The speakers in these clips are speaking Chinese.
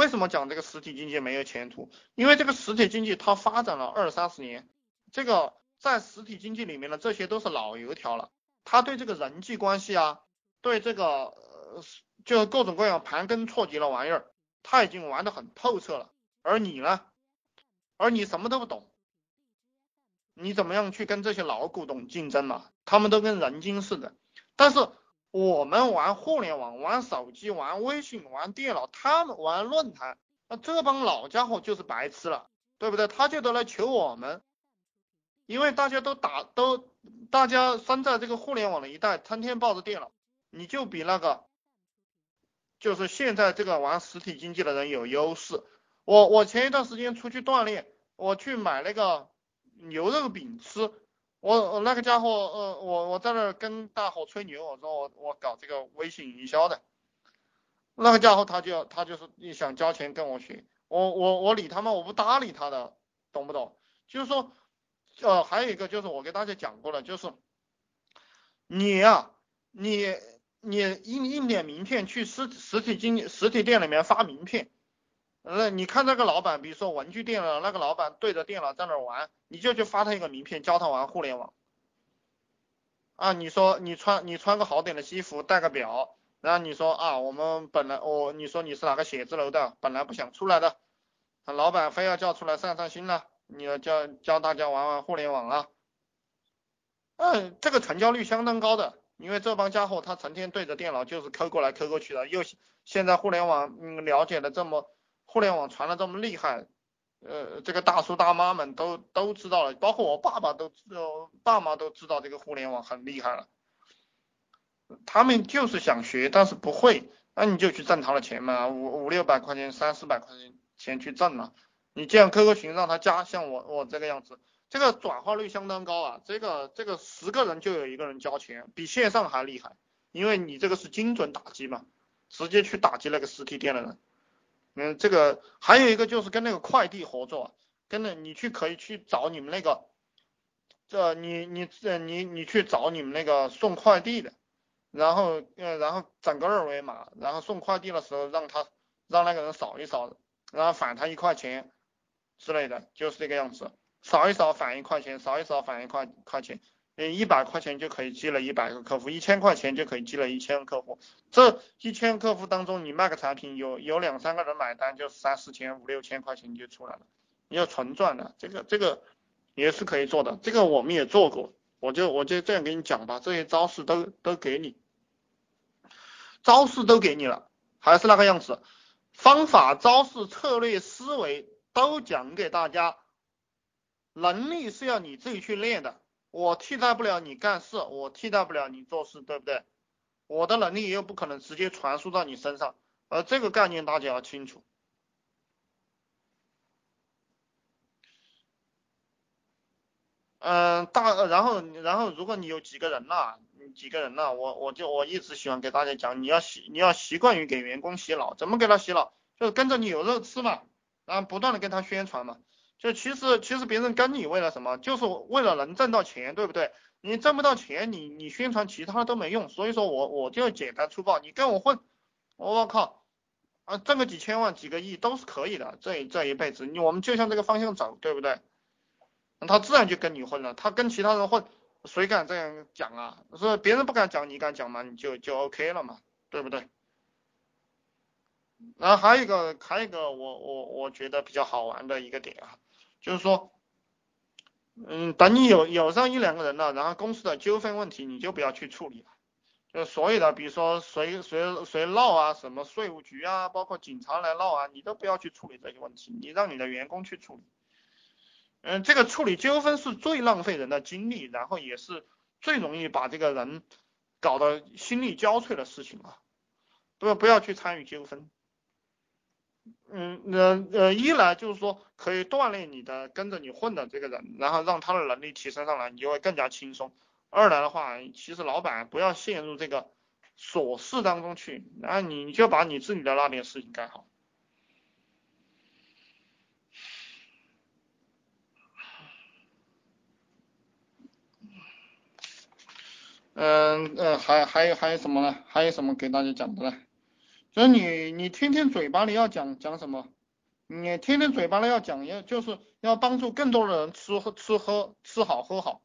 为什么讲这个实体经济没有前途？因为这个实体经济它发展了二三十年，这个在实体经济里面的这些都是老油条了，他对这个人际关系啊，对这个呃就各种各样盘根错节的玩意儿，他已经玩得很透彻了。而你呢？而你什么都不懂，你怎么样去跟这些老古董竞争嘛？他们都跟人精似的，但是。我们玩互联网，玩手机，玩微信，玩电脑，他们玩论坛，那这帮老家伙就是白痴了，对不对？他就得来求我们，因为大家都打都，大家生在这个互联网的一代，天天抱着电脑，你就比那个，就是现在这个玩实体经济的人有优势。我我前一段时间出去锻炼，我去买那个牛肉饼吃。我我那个家伙，呃，我我在那跟大伙吹牛，我说我我搞这个微信营销的，那个家伙他就他就是你想交钱跟我学，我我我理他吗？我不搭理他的，懂不懂？就是说，呃，还有一个就是我给大家讲过了，就是你呀，你你印印点名片去实实体经实体店里面发名片。那你看那个老板，比如说文具店的那个老板对着电脑在那玩，你就去发他一个名片，教他玩互联网。啊，你说你穿你穿个好点的西服，戴个表，然后你说啊，我们本来我你说你是哪个写字楼的，本来不想出来的，老板非要叫出来散散心了，你要教教大家玩玩互联网啊。嗯，这个成交率相当高的，因为这帮家伙他成天对着电脑就是抠过来抠过去的，又现在互联网嗯了解的这么。互联网传的这么厉害，呃，这个大叔大妈们都都知道了，包括我爸爸都知道，爸妈都知道这个互联网很厉害了。他们就是想学，但是不会，那你就去挣他的钱嘛，五五六百块钱，三四百块钱钱去挣嘛。你建 QQ 群让他加，像我我这个样子，这个转化率相当高啊，这个这个十个人就有一个人交钱，比线上还厉害，因为你这个是精准打击嘛，直接去打击那个实体店的人。嗯，这个还有一个就是跟那个快递合作，跟着你去可以去找你们那个，这你你这你你去找你们那个送快递的，然后呃然后整个二维码，然后送快递的时候让他让那个人扫一扫，然后返他一块钱之类的，就是这个样子，扫一扫返一块钱，扫一扫返一块块钱。一百块钱就可以积累一百个客户，一千块钱就可以积累一千个客户。这一千客户当中，你卖个产品，有有两三个人买单，就三四千、五六千块钱就出来了，你要纯赚的。这个这个也是可以做的，这个我们也做过。我就我就这样给你讲吧，这些招式都都给你，招式都给你了，还是那个样子，方法、招式、策略、思维都讲给大家。能力是要你自己去练的。我替代不了你干事，我替代不了你做事，对不对？我的能力又不可能直接传输到你身上，而这个概念大家要清楚。嗯，大，然后，然后，如果你有几个人了，几个人了，我我就我一直喜欢给大家讲，你要习你要习惯于给员工洗脑，怎么给他洗脑？就是跟着你有肉吃嘛，然后不断的跟他宣传嘛。就其实其实别人跟你为了什么？就是为了能挣到钱，对不对？你挣不到钱，你你宣传其他都没用。所以说我我就简单粗暴，你跟我混，我靠，啊挣个几千万几个亿都是可以的。这这一辈子，你我们就向这个方向走，对不对？他自然就跟你混了。他跟其他人混，谁敢这样讲啊？说别人不敢讲，你敢讲吗？你就就 OK 了嘛，对不对？然后还有一个还有一个我我我觉得比较好玩的一个点啊。就是说，嗯，等你有有上一两个人了，然后公司的纠纷问题你就不要去处理了，就所有的，比如说谁谁谁闹啊，什么税务局啊，包括警察来闹啊，你都不要去处理这些问题，你让你的员工去处理。嗯，这个处理纠纷是最浪费人的精力，然后也是最容易把这个人搞得心力交瘁的事情啊，不不要去参与纠纷。嗯，呃呃，一来就是说可以锻炼你的跟着你混的这个人，然后让他的能力提升上来，你就会更加轻松。二来的话，其实老板不要陷入这个琐事当中去，然后你就把你自己的那点事情干好。嗯嗯，还还有还有什么呢？还有什么给大家讲的呢？所以你你天天嘴巴里要讲讲什么？你天天嘴巴里要讲要就是要帮助更多的人吃喝吃喝吃好喝好，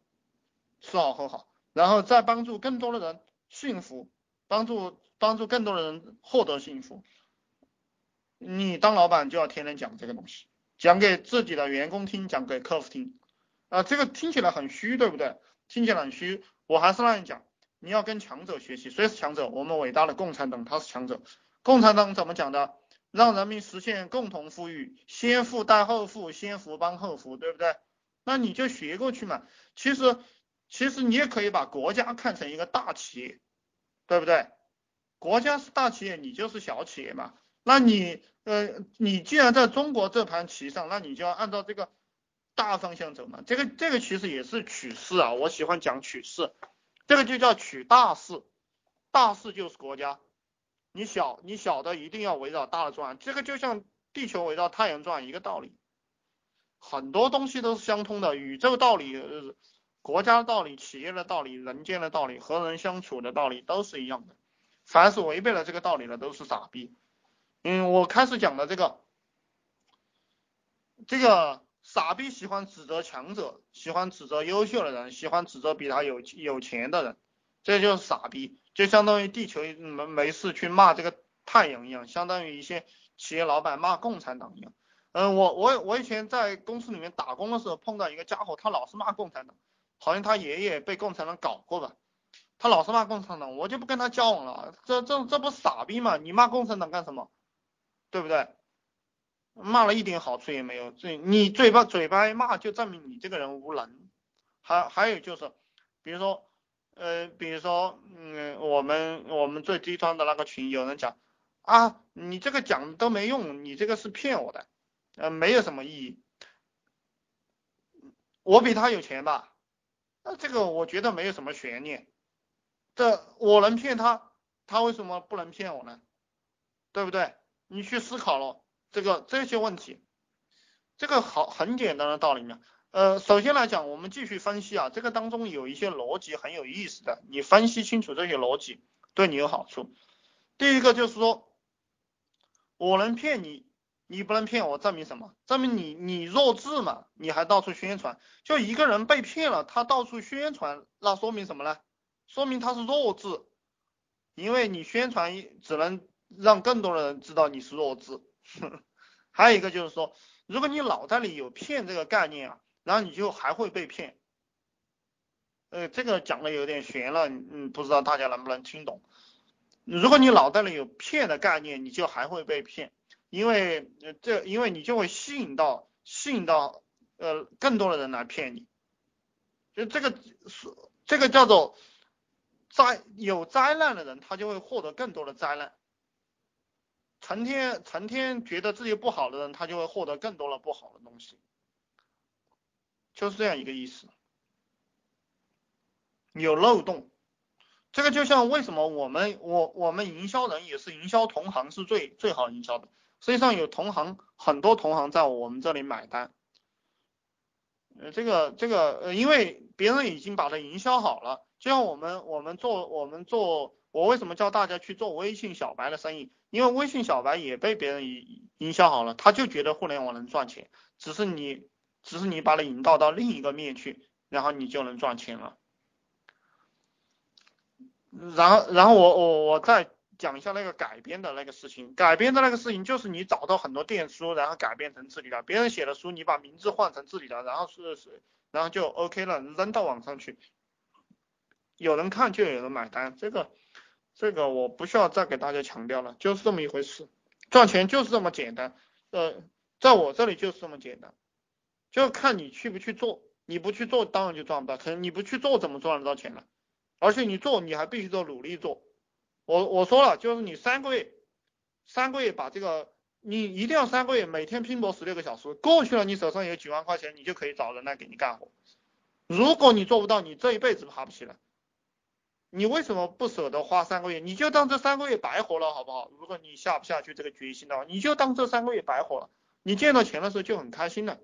吃好喝好，然后再帮助更多的人幸福，帮助帮助更多的人获得幸福。你当老板就要天天讲这个东西，讲给自己的员工听，讲给客户听。啊，这个听起来很虚，对不对？听起来很虚。我还是那样讲，你要跟强者学习。谁是强者？我们伟大的共产党，他是强者。共产党怎么讲的？让人民实现共同富裕，先富带后富，先福帮后福，对不对？那你就学过去嘛。其实，其实你也可以把国家看成一个大企业，对不对？国家是大企业，你就是小企业嘛。那你，呃，你既然在中国这盘棋上，那你就要按照这个大方向走嘛。这个，这个其实也是取势啊。我喜欢讲取势，这个就叫取大势，大势就是国家。你小你小的一定要围绕大的转，这个就像地球围绕太阳转一个道理，很多东西都是相通的，宇宙道理、国家道理、企业的道理、人间的道理、和人相处的道理都是一样的。凡是违背了这个道理的都是傻逼。嗯，我开始讲的这个，这个傻逼喜欢指责强者，喜欢指责优秀的人，喜欢指责比他有有钱的人，这就是傻逼。就相当于地球没没事去骂这个太阳一样，相当于一些企业老板骂共产党一样。嗯，我我我以前在公司里面打工的时候碰到一个家伙，他老是骂共产党，好像他爷爷被共产党搞过吧。他老是骂共产党，我就不跟他交往了。这这这不傻逼吗？你骂共产党干什么？对不对？骂了一点好处也没有。这你嘴巴嘴巴一骂，就证明你这个人无能。还还有就是，比如说。呃，比如说，嗯，我们我们最低端的那个群，有人讲啊，你这个讲都没用，你这个是骗我的，呃，没有什么意义。我比他有钱吧？那这个我觉得没有什么悬念。这我能骗他，他为什么不能骗我呢？对不对？你去思考了这个这些问题，这个好很简单的道理嘛。呃，首先来讲，我们继续分析啊，这个当中有一些逻辑很有意思的，你分析清楚这些逻辑，对你有好处。第一个就是说，我能骗你，你不能骗我，证明什么？证明你你弱智嘛？你还到处宣传，就一个人被骗了，他到处宣传，那说明什么呢？说明他是弱智，因为你宣传只能让更多的人知道你是弱智。还有一个就是说，如果你脑袋里有骗这个概念啊。然后你就还会被骗，呃，这个讲的有点悬了，嗯，不知道大家能不能听懂。如果你脑袋里有骗的概念，你就还会被骗，因为这，因为你就会吸引到吸引到呃更多的人来骗你，就这个是这个叫做灾有灾难的人，他就会获得更多的灾难。成天成天觉得自己不好的人，他就会获得更多的不好的东西。就是这样一个意思，有漏洞，这个就像为什么我们我我们营销人也是营销同行是最最好营销的，实际上有同行很多同行在我们这里买单，呃这个这个呃因为别人已经把它营销好了，就像我们我们做我们做我为什么教大家去做微信小白的生意，因为微信小白也被别人营营销好了，他就觉得互联网能赚钱，只是你。只是你把它引导到另一个面去，然后你就能赚钱了。然后，然后我我我再讲一下那个改编的那个事情。改编的那个事情就是你找到很多电书，然后改编成自己的，别人写的书，你把名字换成自己的，然后是是，然后就 OK 了，扔到网上去，有人看就有人买单。这个这个我不需要再给大家强调了，就是这么一回事，赚钱就是这么简单。呃，在我这里就是这么简单。就看你去不去做，你不去做，当然就赚不到。可能你不去做，怎么赚得到钱呢？而且你做，你还必须做努力做。我我说了，就是你三个月，三个月把这个，你一定要三个月，每天拼搏十六个小时，过去了，你手上有几万块钱，你就可以找人来给你干活。如果你做不到，你这一辈子爬不起来。你为什么不舍得花三个月？你就当这三个月白活了，好不好？如果你下不下去这个决心的话，你就当这三个月白活了。你见到钱的时候就很开心了。